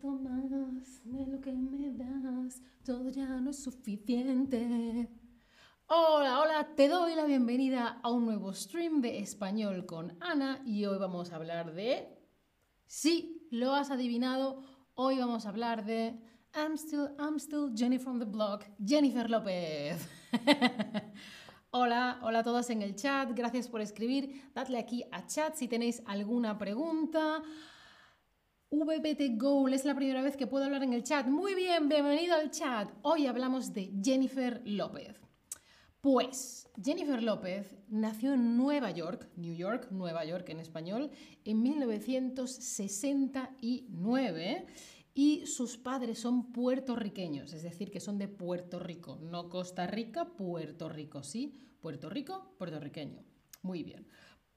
necesito más de lo que me das, todo ya no es suficiente. Hola, hola, te doy la bienvenida a un nuevo stream de español con Ana y hoy vamos a hablar de... Sí, lo has adivinado, hoy vamos a hablar de... I'm still, I'm still Jenny from the blog, Jennifer López. hola, hola a todos en el chat, gracias por escribir, dadle aquí a chat si tenéis alguna pregunta. VBT Goal, es la primera vez que puedo hablar en el chat. Muy bien, bienvenido al chat. Hoy hablamos de Jennifer López. Pues Jennifer López nació en Nueva York, New York, Nueva York en español, en 1969 y sus padres son puertorriqueños, es decir, que son de Puerto Rico, no Costa Rica, Puerto Rico, ¿sí? Puerto Rico, puertorriqueño. Muy bien.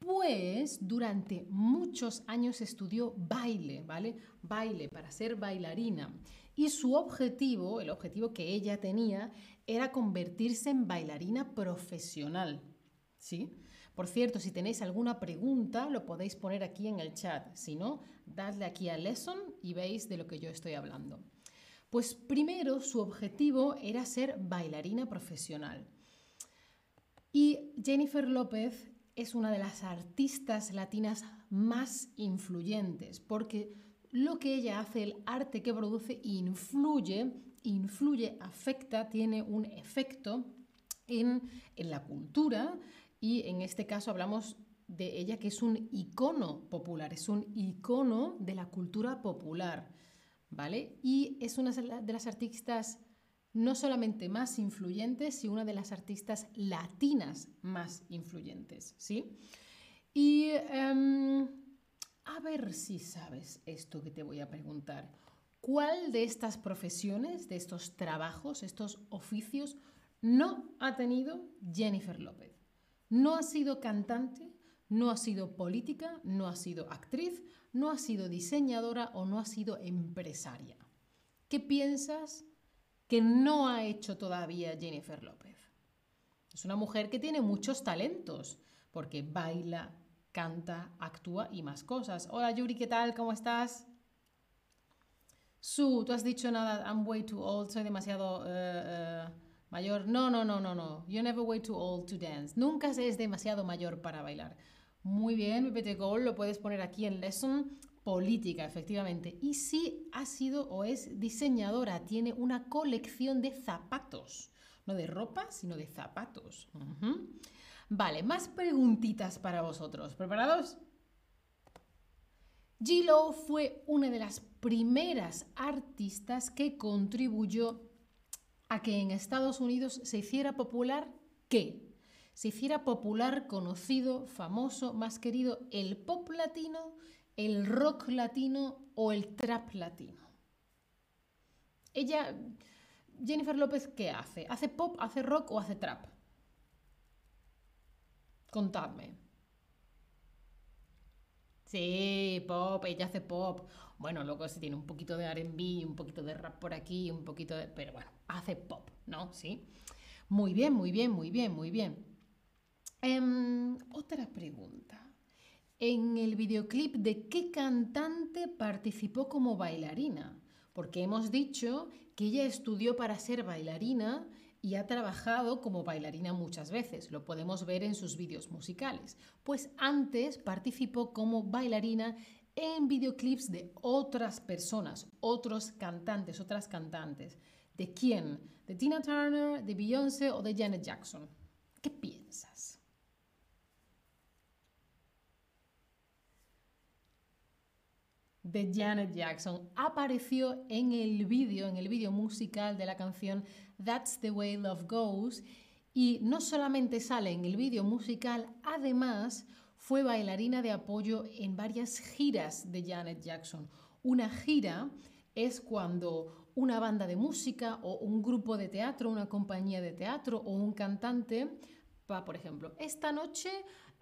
Pues durante muchos años estudió baile, ¿vale? Baile para ser bailarina. Y su objetivo, el objetivo que ella tenía, era convertirse en bailarina profesional. ¿Sí? Por cierto, si tenéis alguna pregunta, lo podéis poner aquí en el chat. Si no, dadle aquí a Lesson y veis de lo que yo estoy hablando. Pues primero su objetivo era ser bailarina profesional. Y Jennifer López es una de las artistas latinas más influyentes, porque lo que ella hace, el arte que produce, influye, influye, afecta, tiene un efecto en, la cultura y en este caso hablamos de ella que es un icono popular, es un icono de la cultura popular, ¿vale? Y es una de las artistas no solamente más influyentes, sino una de las artistas latinas más influyentes, ¿sí? Y em, a ver si sabes esto que te voy a preguntar. ¿Cuál de estas profesiones, de estos trabajos, estos oficios, no ha tenido Jennifer López? No ha sido cantante, no ha sido política, no ha sido actriz, no ha sido diseñadora o no ha sido empresaria. ¿Qué piensas que no ha hecho todavía Jennifer López. Es una mujer que tiene muchos talentos, porque baila, canta, actúa y más cosas. Hola Yuri, ¿qué tal? ¿Cómo estás? Su, tú has dicho nada, I'm way too old, soy demasiado eh, eh, mayor. No, no, no, no, no. You're never way too old to dance. Nunca es demasiado mayor para bailar. Muy bien, PPT Gold, lo puedes poner aquí en Lesson política, efectivamente. Y sí ha sido o es diseñadora, tiene una colección de zapatos. No de ropa, sino de zapatos. Vale, más preguntitas para vosotros. ¿Preparados? G-Lo fue una de las primeras artistas que contribuyó a que en Estados Unidos se hiciera popular ¿qué? Se hiciera popular, conocido, famoso, más querido el pop latino el rock latino o el trap latino. Ella, Jennifer López, ¿qué hace? ¿Hace pop, hace rock o hace trap? Contadme. Sí, pop, ella hace pop. Bueno, luego se tiene un poquito de RB, un poquito de rap por aquí, un poquito de... Pero bueno, hace pop, ¿no? Sí. Muy bien, muy bien, muy bien, muy bien. Em, otra pregunta en el videoclip de qué cantante participó como bailarina, porque hemos dicho que ella estudió para ser bailarina y ha trabajado como bailarina muchas veces, lo podemos ver en sus vídeos musicales. Pues antes participó como bailarina en videoclips de otras personas, otros cantantes, otras cantantes. ¿De quién? ¿De Tina Turner, de Beyoncé o de Janet Jackson? ¿Qué piensas? De Janet Jackson apareció en el vídeo, en el vídeo musical de la canción That's the Way Love Goes y no solamente sale en el vídeo musical, además fue bailarina de apoyo en varias giras de Janet Jackson. Una gira es cuando una banda de música o un grupo de teatro, una compañía de teatro o un cantante va, por ejemplo, esta noche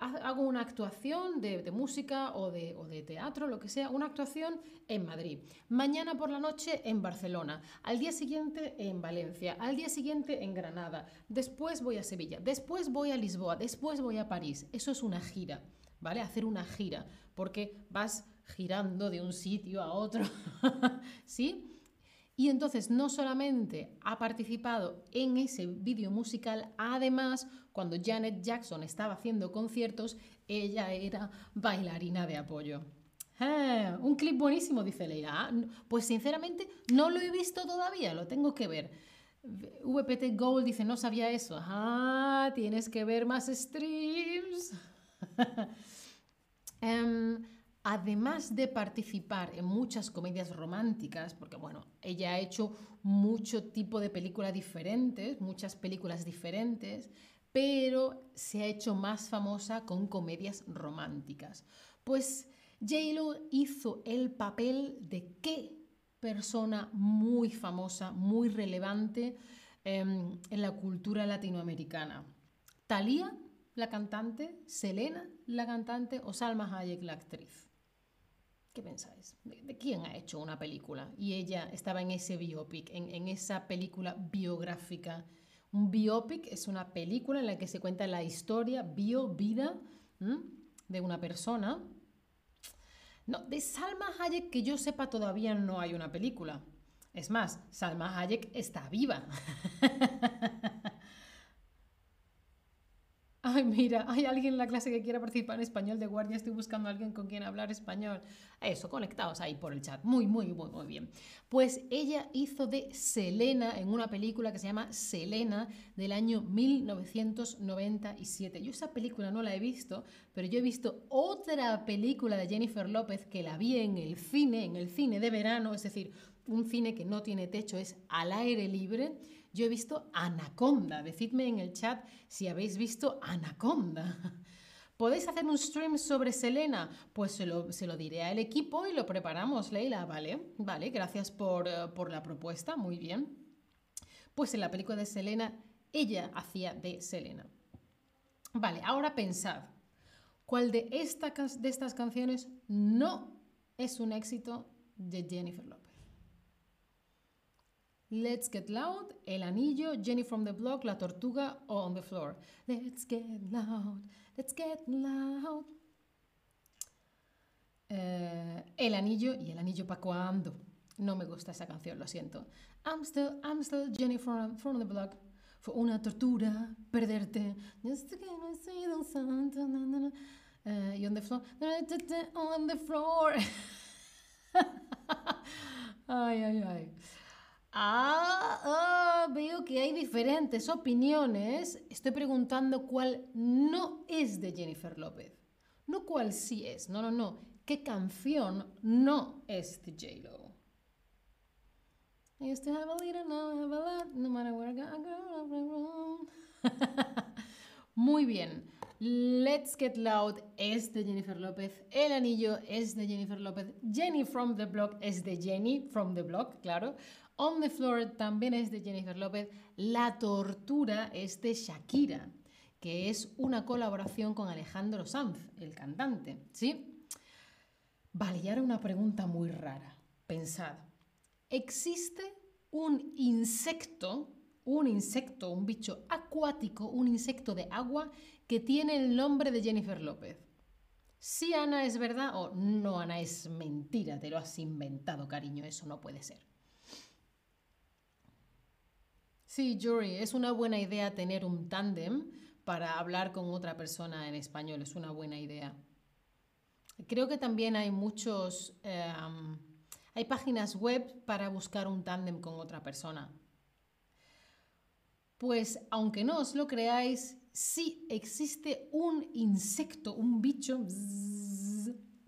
hago una actuación de, música o de, teatro, lo que sea, una actuación en Madrid. Mañana por la noche en Barcelona. Al día siguiente en Valencia. Al día siguiente en Granada. Después voy a Sevilla. Después voy a Lisboa. Después voy a París. Eso es una gira, ¿vale? Hacer una gira. Porque vas girando de un sitio a otro, ¿sí? Y entonces no solamente ha participado en ese vídeo musical, además, cuando Janet Jackson estaba haciendo conciertos, ella era bailarina de apoyo. Ah, un clip buenísimo, dice Leila. Ah, pues sinceramente no lo he visto todavía, lo tengo que ver. VPT Gold dice, no sabía eso. Ah, tienes que ver más streams. Em, además de participar en muchas comedias románticas, porque bueno, ella ha hecho mucho tipo de películas diferentes, muchas películas diferentes, pero se ha hecho más famosa con comedias románticas. Pues J-Lo hizo el papel de qué persona muy famosa, muy relevante em, en la cultura latinoamericana. Thalía, la cantante, Selena, la cantante o Salma Hayek, la actriz. ¿Qué pensáis? ¿De, quién ha hecho una película? Y ella estaba en ese biopic, en, esa película biográfica. Un biopic es una película en la que se cuenta la historia, bio, vida de una persona no, de Salma Hayek que yo sepa todavía no hay una película. Es más, Salma Hayek está viva. Ay, mira, hay alguien en la clase que quiera participar en español de guardia. Estoy buscando a alguien con quien hablar español. Eso, conectados ahí por el chat. Muy, muy, muy, muy bien. Pues ella hizo de Selena en una película que se llama Selena del año 1997. Yo esa película no la he visto, pero yo he visto otra película de Jennifer López que la vi en el cine, en el cine de verano, es decir, un cine que no tiene techo, es al aire libre yo he visto Anaconda. Decidme en el chat si habéis visto Anaconda. ¿Podéis hacer un stream sobre Selena? Pues se lo, diré al equipo y lo preparamos, Leila. Vale, vale, gracias por, eh, por la propuesta, muy bien. Pues en la película de Selena, ella hacía de Selena. Vale, ahora pensad, ¿cuál de, de estas canciones no es un éxito de Jennifer Lopez? Let's Get Loud, El Anillo, Jenny from the Block, La Tortuga o On the Floor. Let's get loud, let's get loud. Eh, el Anillo y El Anillo pa' cuando. No me gusta esa canción, lo siento. I'm still, I'm still Jenny from, from the Block. Fue una tortura perderte. Just uh, y On the Floor. On the Floor. ay, ay, ay. Ah, ah, veo que hay diferentes opiniones. Estoy preguntando cuál no es de Jennifer López. No cuál sí es. No, no, no. ¿Qué canción no es de J-Lo? Muy bien. Let's Get Loud es de Jennifer López. El anillo es de Jennifer López. Jenny from the Block es de Jenny from the Block, claro. On the Floor también es de Jennifer López. La Tortura es de Shakira, que es una colaboración con Alejandro Sanz, el cantante. ¿Sí? Vale, y ahora una pregunta muy rara. Pensad, ¿existe un insecto, un insecto, un bicho acuático, un insecto de agua que tiene el nombre de Jennifer López? Si Ana es verdad o no, Ana es mentira, te lo has inventado, cariño, eso no puede ser. Sí, Yuri, es una buena idea tener un tándem para hablar con otra persona en español, es una buena idea. Creo que también hay muchos, em, hay páginas web para buscar un tándem con otra persona. Pues aunque no os lo creáis, sí existe un insecto, un bicho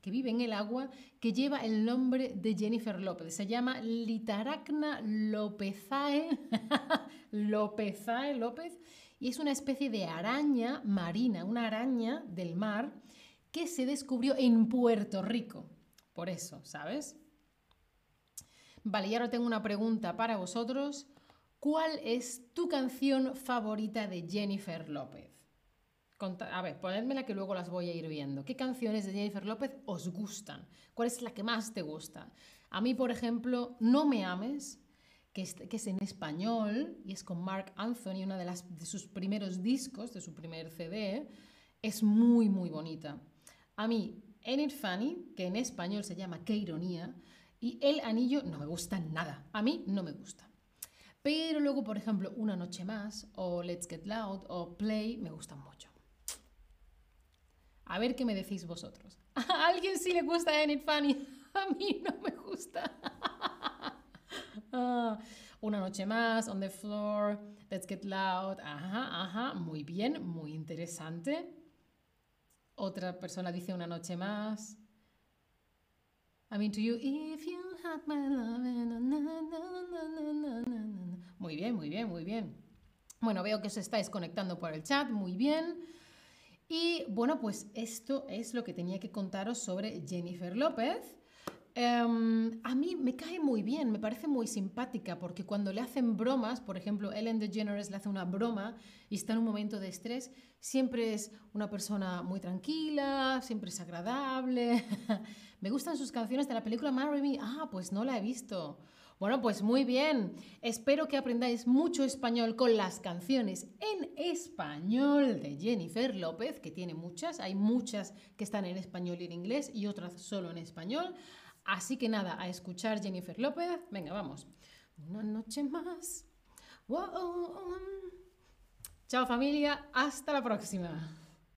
que vive en el agua, que lleva el nombre de Jennifer López. Se llama Litaracna lopezae, lopezae López, y es una especie de araña marina, una araña del mar, que se descubrió en Puerto Rico. Por eso, ¿sabes? Vale, y ahora tengo una pregunta para vosotros. ¿Cuál es tu canción favorita de Jennifer López? A ver, ponedmela que luego las voy a ir viendo. ¿Qué canciones de Jennifer López os gustan? ¿Cuál es la que más te gusta? A mí, por ejemplo, No me ames, que es, en español y es con Mark Anthony, una de, de sus primeros discos, de su primer CD, es muy, muy bonita. A mí, Ain't It Funny, que en español se llama Qué ironía, y El Anillo no me gusta nada. A mí no me gusta. Pero luego, por ejemplo, Una Noche Más, o Let's Get Loud, o Play, me gustan mucho. A ver qué me decís vosotros. ¿A alguien sí le gusta Ain't It Funny? A mí no me gusta. Ah, una noche más, on the floor, let's get loud. Ajá, ajá, muy bien, muy interesante. Otra persona dice una noche más. I mean to you, if you had my love. Muy bien, muy bien, muy bien. Bueno, veo que os estáis conectando por el chat, muy bien. Y bueno, pues esto es lo que tenía que contaros sobre Jennifer López. Em, a mí me cae muy bien, me parece muy simpática, porque cuando le hacen bromas, por ejemplo, Ellen DeGeneres le hace una broma y está en un momento de estrés, siempre es una persona muy tranquila, siempre es agradable. me gustan sus canciones de la película Marry Me. Ah, pues no la he visto. Bueno, pues muy bien. Espero que aprendáis mucho español con las canciones en español de Jennifer López, que tiene muchas. Hay muchas que están en español y en inglés y otras solo en español. Así que nada, a escuchar Jennifer López. Venga, vamos. Una noche más. Chao familia, hasta la próxima.